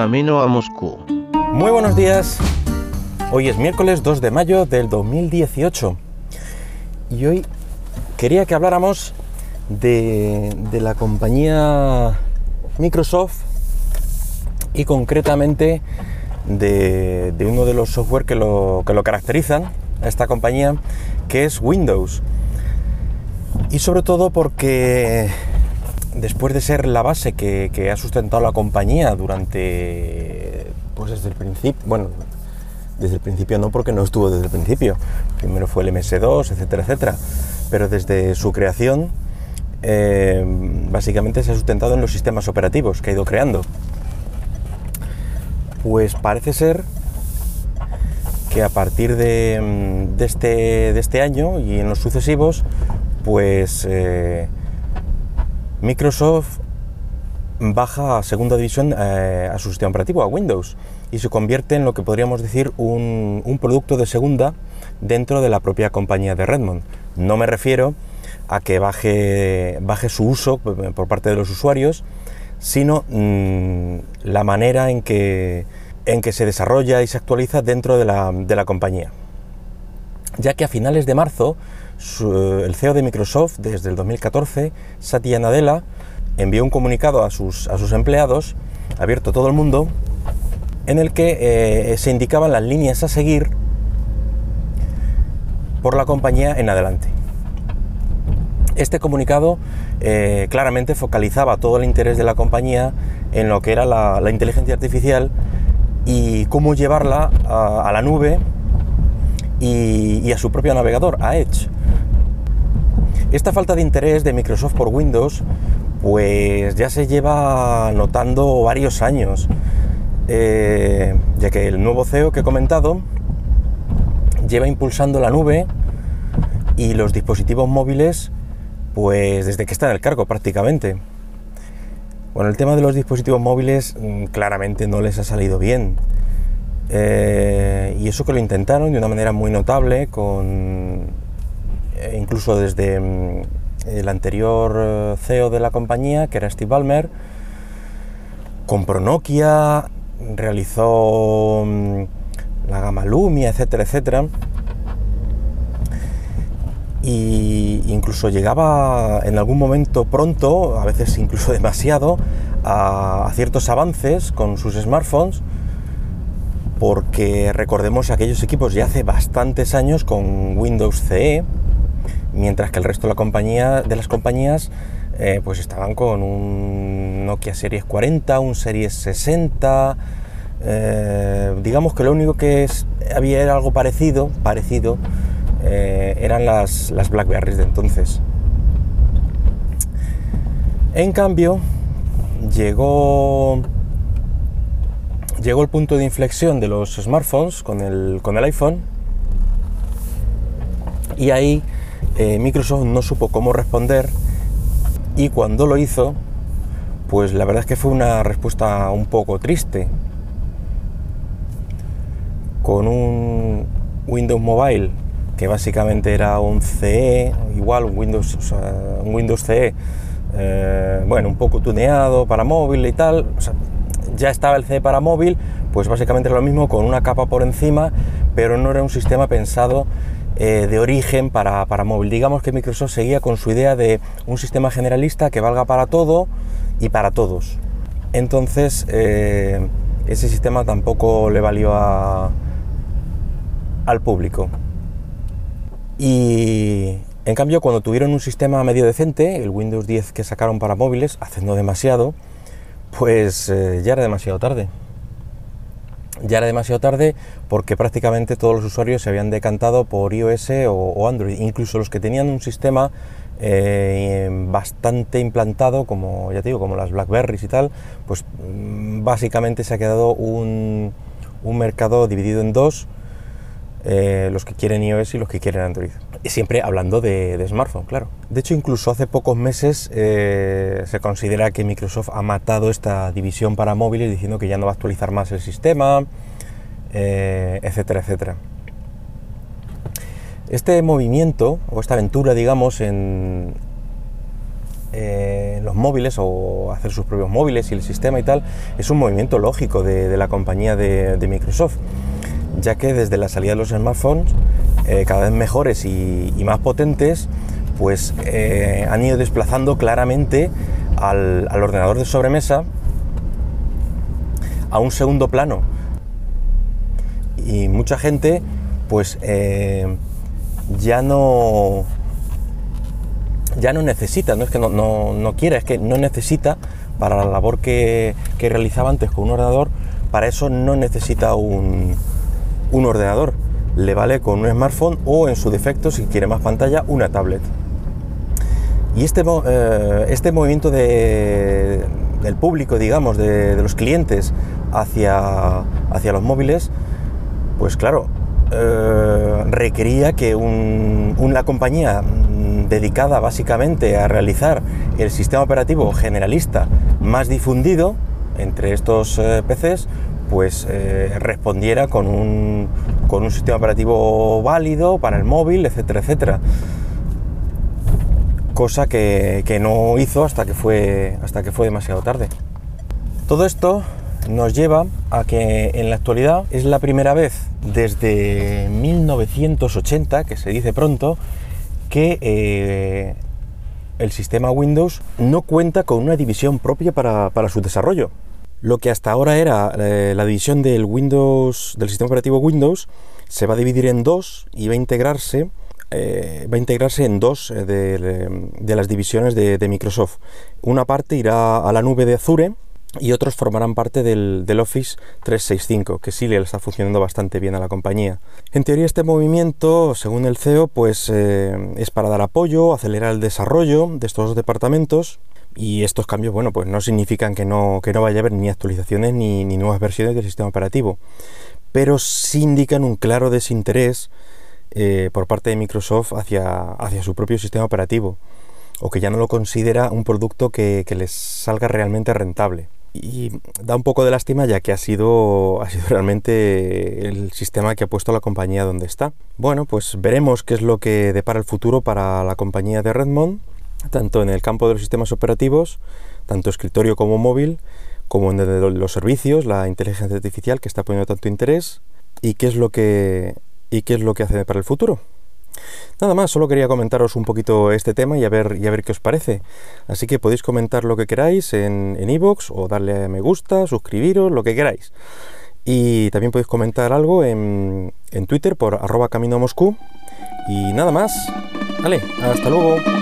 camino a Moscú. Muy buenos días. Hoy es miércoles 2 de mayo del 2018 y hoy quería que habláramos de, la compañía Microsoft y concretamente de, uno de los software que lo, que lo caracterizan a esta compañía, que es Windows. Y sobre todo porque después de ser la base que, ha sustentado la compañía durante, pues desde el principio, bueno, desde el principio no porque no estuvo desde el principio, primero fue el MS2, etcétera, etcétera, pero desde su creación eh, básicamente se ha sustentado en los sistemas operativos que ha ido creando. Pues parece ser que a partir de, este, este año y en los sucesivos, pues eh, Microsoft baja a segunda división eh, a su sistema operativo, a Windows, y se convierte en lo que podríamos decir un, producto de segunda dentro de la propia compañía de Redmond. No me refiero a que baje, baje su uso por parte de los usuarios, sino mm, la manera en que, en que se desarrolla y se actualiza dentro de la, de la compañía. Ya que a finales de marzo el CEO de Microsoft desde el 2014, Satya Nadella, envió un comunicado a sus, a sus empleados, abierto a todo el mundo, en el que eh, se indicaban las líneas a seguir por la compañía en adelante. Este comunicado eh, claramente focalizaba todo el interés de la compañía en lo que era la, inteligencia artificial y cómo llevarla a, la nube y, y, a su propio navegador, a Edge. Esta falta de interés de Microsoft por Windows pues ya se lleva notando varios años, eh, ya que el nuevo CEO que he comentado lleva impulsando la nube y los dispositivos móviles pues desde que está en el cargo prácticamente. Bueno, el tema de los dispositivos móviles mm, claramente no les ha salido bien. Eh, y eso que lo intentaron de una manera muy notable con incluso desde mm, el anterior eh, CEO de la compañía, que era Steve Ballmer, compró Nokia, realizó mm, la gama Lumia, etcétera, etcétera. Y incluso llegaba en algún momento pronto, a veces incluso demasiado, a, ciertos avances con sus smartphones, porque recordemos aquellos equipos ya hace bastantes años con Windows CE, mientras que el resto de, la compañía, de las compañías eh, pues estaban con un Nokia Series 40, un Series 60, eh, digamos que lo único que había era algo parecido, parecido, eh, eran las, las Blackberries de entonces. En cambio, llegó, llegó el punto de inflexión de los smartphones con el, con el iPhone y ahí eh, Microsoft no supo cómo responder y cuando lo hizo, pues la verdad es que fue una respuesta un poco triste. Con un Windows Mobile, que básicamente era un CE, igual un Windows, un Windows CE, eh, bueno, un poco tuneado para móvil y tal, ya estaba el CE para móvil, pues básicamente era lo mismo con una capa por encima, pero no era un sistema pensado eh, de origen para, móvil. Digamos que Microsoft seguía con su idea de un sistema generalista que valga para todo y para todos. Entonces, eh, ese sistema tampoco le valió al público. Y en cambio, cuando tuvieron un sistema medio decente, el Windows 10 que sacaron para móviles, haciendo demasiado, pues eh, ya era demasiado tarde ya era demasiado tarde porque prácticamente todos los usuarios se habían decantado por iOS o, Android, incluso los que tenían un sistema eh, bastante implantado, como ya te digo, como las Blackberries y tal, pues mm, básicamente se ha quedado un, mercado dividido en dos, eh, los que quieren iOS y los que quieren Android. Siempre hablando de, smartphone, claro. De hecho, incluso hace pocos meses eh, se considera que Microsoft ha matado esta división para móviles diciendo que ya no va a actualizar más el sistema, eh, etcétera, etcétera. Este movimiento, o esta aventura, digamos, en, los móviles o hacer sus propios móviles y el sistema y tal, es un movimiento lógico de, la compañía de, Microsoft, ya que desde la salida de los smartphones, eh, cada vez mejores y, más potentes, pues eh, han ido desplazando claramente al, ordenador de sobremesa a un segundo plano. Y mucha gente, pues eh, ya no ya no necesita, no es que no, no, quiera, es que no necesita para la labor que, realizaba antes con un ordenador, para eso no necesita un, ordenador. Le vale con un smartphone o en su defecto, si quiere más pantalla, una tablet. Y este, eh, este movimiento del público, digamos, de, los clientes hacia, hacia los móviles, pues claro, eh, requería que una compañía dedicada básicamente a realizar el sistema operativo generalista más difundido entre estos eh, PCs, pues eh, respondiera con un, con un sistema operativo válido para el móvil, etcétera, etcétera. Cosa que, que, no hizo hasta que, fue, hasta que fue demasiado tarde. Todo esto nos lleva a que en la actualidad es la primera vez desde 1980, que se dice pronto, que eh, el sistema Windows no cuenta con una división propia para, su desarrollo. Lo que hasta ahora era eh, la división del Windows, del sistema operativo Windows, se va a dividir en dos y va a integrarse, eh, va a integrarse en dos de, las divisiones de Microsoft. Una parte irá a la nube de Azure, y otros formarán parte del, Office 365, que sí le está funcionando bastante bien a la compañía. En teoría este movimiento, según el CEO, pues eh, es para dar apoyo, acelerar el desarrollo de estos dos departamentos y estos cambios, bueno, pues no significan que no, que no vaya a haber ni actualizaciones ni, nuevas versiones del sistema operativo, pero sí indican un claro desinterés eh, por parte de Microsoft hacia, hacia su propio sistema operativo o que ya no lo considera un producto que les salga realmente rentable y da un poco de lástima ya que ha sido, ha sido realmente el sistema que ha puesto la compañía donde está. Bueno, pues veremos qué es lo que depara el futuro para la compañía de Redmond, tanto en el campo de los sistemas operativos, tanto escritorio como móvil, como en los servicios, la inteligencia artificial que está poniendo tanto interés y qué es lo que, y qué es lo que hace para el futuro. Nada más, solo quería comentaros un poquito este tema y a ver, y a ver qué os parece. Así que podéis comentar lo que queráis en iVoox o darle a me gusta, suscribiros, lo que queráis. Y también podéis comentar algo en, en Twitter por arroba camino a Moscú. Y nada más. Vale, hasta luego.